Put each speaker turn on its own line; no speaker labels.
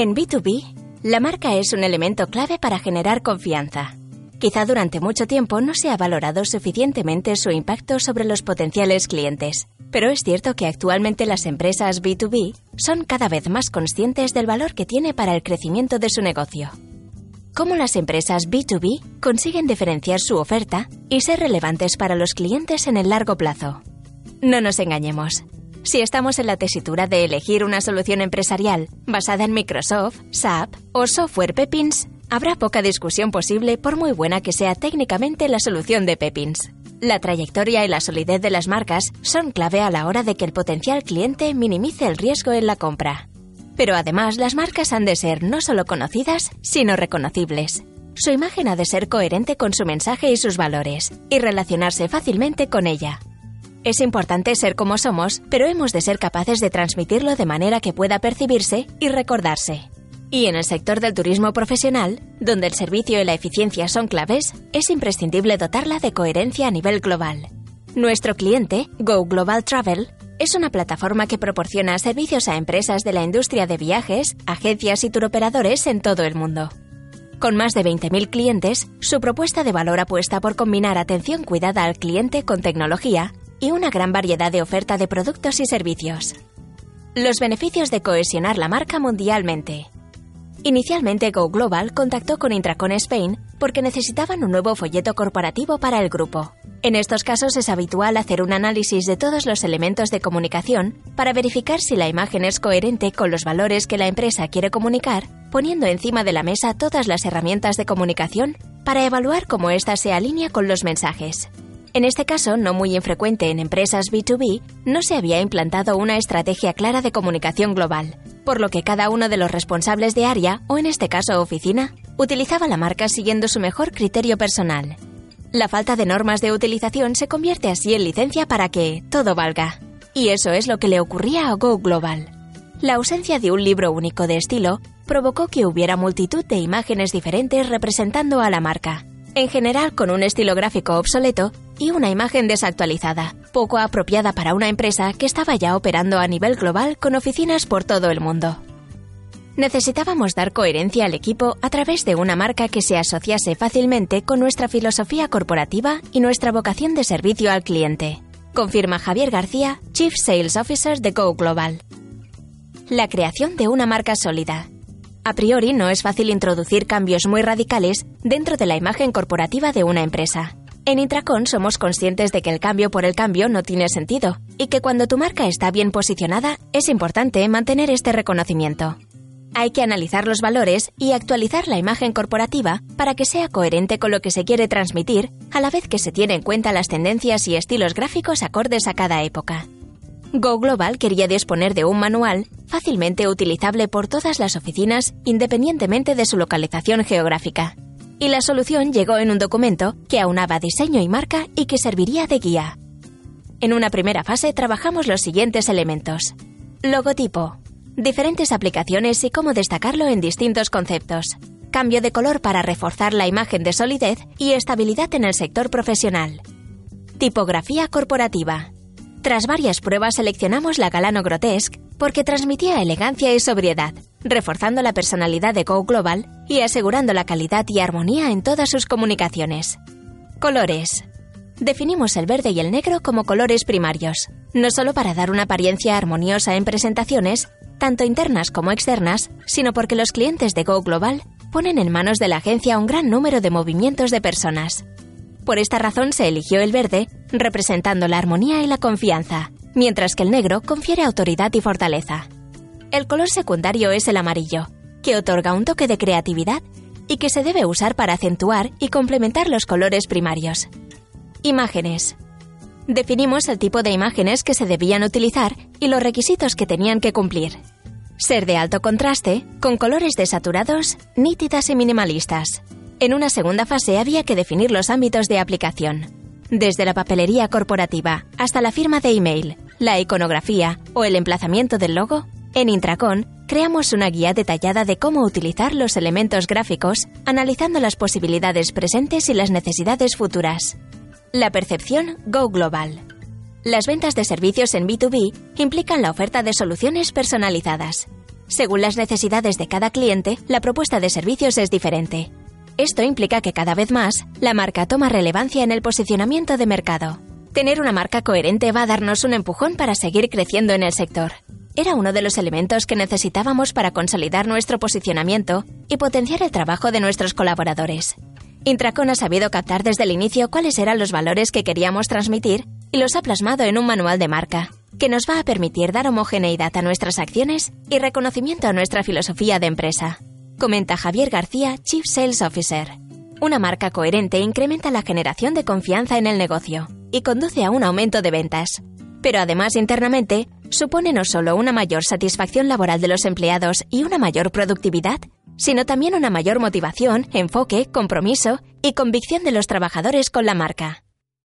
En B2B, la marca es un elemento clave para generar confianza. Quizá durante mucho tiempo no se ha valorado suficientemente su impacto sobre los potenciales clientes, pero es cierto que actualmente las empresas B2B son cada vez más conscientes del valor que tiene para el crecimiento de su negocio. ¿Cómo las empresas B2B consiguen diferenciar su oferta y ser relevantes para los clientes en el largo plazo? No nos engañemos. Si estamos en la tesitura de elegir una solución empresarial basada en Microsoft, SAP o software Pepins, habrá poca discusión posible por muy buena que sea técnicamente la solución de Pepins. La trayectoria y la solidez de las marcas son clave a la hora de que el potencial cliente minimice el riesgo en la compra. Pero además las marcas han de ser no solo conocidas, sino reconocibles. Su imagen ha de ser coherente con su mensaje y sus valores, y relacionarse fácilmente con ella. Es importante ser como somos, pero hemos de ser capaces de transmitirlo de manera que pueda percibirse y recordarse. Y en el sector del turismo profesional, donde el servicio y la eficiencia son claves, es imprescindible dotarla de coherencia a nivel global. Nuestro cliente, Go Global Travel, es una plataforma que proporciona servicios a empresas de la industria de viajes, agencias y turoperadores en todo el mundo. Con más de 20.000 clientes, su propuesta de valor apuesta por combinar atención cuidada al cliente con tecnología y una gran variedad de oferta de productos y servicios. Los beneficios de cohesionar la marca mundialmente. Inicialmente Go Global contactó con Intracon Spain porque necesitaban un nuevo folleto corporativo para el grupo. En estos casos es habitual hacer un análisis de todos los elementos de comunicación para verificar si la imagen es coherente con los valores que la empresa quiere comunicar, poniendo encima de la mesa todas las herramientas de comunicación para evaluar cómo ésta se alinea con los mensajes. En este caso, no muy infrecuente en empresas B2B, no se había implantado una estrategia clara de comunicación global, por lo que cada uno de los responsables de área, o en este caso oficina, utilizaba la marca siguiendo su mejor criterio personal. La falta de normas de utilización se convierte así en licencia para que todo valga. Y eso es lo que le ocurría a Go Global. La ausencia de un libro único de estilo provocó que hubiera multitud de imágenes diferentes representando a la marca, en general con un estilo gráfico obsoleto y una imagen desactualizada, poco apropiada para una empresa que estaba ya operando a nivel global con oficinas por todo el mundo. Necesitábamos dar coherencia al equipo a través de una marca que se asociase fácilmente con nuestra filosofía corporativa y nuestra vocación de servicio al cliente, confirma Javier García, Chief Sales Officer de Go Global. La creación de una marca sólida. A priori no es fácil introducir cambios muy radicales dentro de la imagen corporativa de una empresa. En Intracon somos conscientes de que el cambio por el cambio no tiene sentido y que cuando tu marca está bien posicionada es importante mantener este reconocimiento. Hay que analizar los valores y actualizar la imagen corporativa para que sea coherente con lo que se quiere transmitir, a la vez que se tiene en cuenta las tendencias y estilos gráficos acordes a cada época. Go Global quería disponer de un manual fácilmente utilizable por todas las oficinas independientemente de su localización geográfica. Y la solución llegó en un documento que aunaba diseño y marca y que serviría de guía. En una primera fase trabajamos los siguientes elementos. Logotipo, diferentes aplicaciones y cómo destacarlo en distintos conceptos. Cambio de color para reforzar la imagen de solidez y estabilidad en el sector profesional. Tipografía corporativa. Tras varias pruebas seleccionamos la Galano Grotesque porque transmitía elegancia y sobriedad, reforzando la personalidad de Go Global y asegurando la calidad y armonía en todas sus comunicaciones. Colores. Definimos el verde y el negro como colores primarios, no solo para dar una apariencia armoniosa en presentaciones, tanto internas como externas, sino porque los clientes de Go Global ponen en manos de la agencia un gran número de movimientos de personas. Por esta razón se eligió el verde, representando la armonía y la confianza, mientras que el negro confiere autoridad y fortaleza. El color secundario es el amarillo, que otorga un toque de creatividad y que se debe usar para acentuar y complementar los colores primarios. Imágenes. Definimos el tipo de imágenes que se debían utilizar y los requisitos que tenían que cumplir. Ser de alto contraste, con colores desaturados, nítidas y minimalistas. En una segunda fase había que definir los ámbitos de aplicación. Desde la papelería corporativa hasta la firma de email, la iconografía o el emplazamiento del logo, en Intracon creamos una guía detallada de cómo utilizar los elementos gráficos, analizando las posibilidades presentes y las necesidades futuras. La percepción Go Global. Las ventas de servicios en B2B implican la oferta de soluciones personalizadas. Según las necesidades de cada cliente, la propuesta de servicios es diferente. Esto implica que cada vez más la marca toma relevancia en el posicionamiento de mercado. Tener una marca coherente va a darnos un empujón para seguir creciendo en el sector. Era uno de los elementos que necesitábamos para consolidar nuestro posicionamiento y potenciar el trabajo de nuestros colaboradores. Intracon ha sabido captar desde el inicio cuáles eran los valores que queríamos transmitir y los ha plasmado en un manual de marca, que nos va a permitir dar homogeneidad a nuestras acciones y reconocimiento a nuestra filosofía de empresa comenta Javier García, Chief Sales Officer. Una marca coherente incrementa la generación de confianza en el negocio y conduce a un aumento de ventas. Pero además internamente, supone no solo una mayor satisfacción laboral de los empleados y una mayor productividad, sino también una mayor motivación, enfoque, compromiso y convicción de los trabajadores con la marca.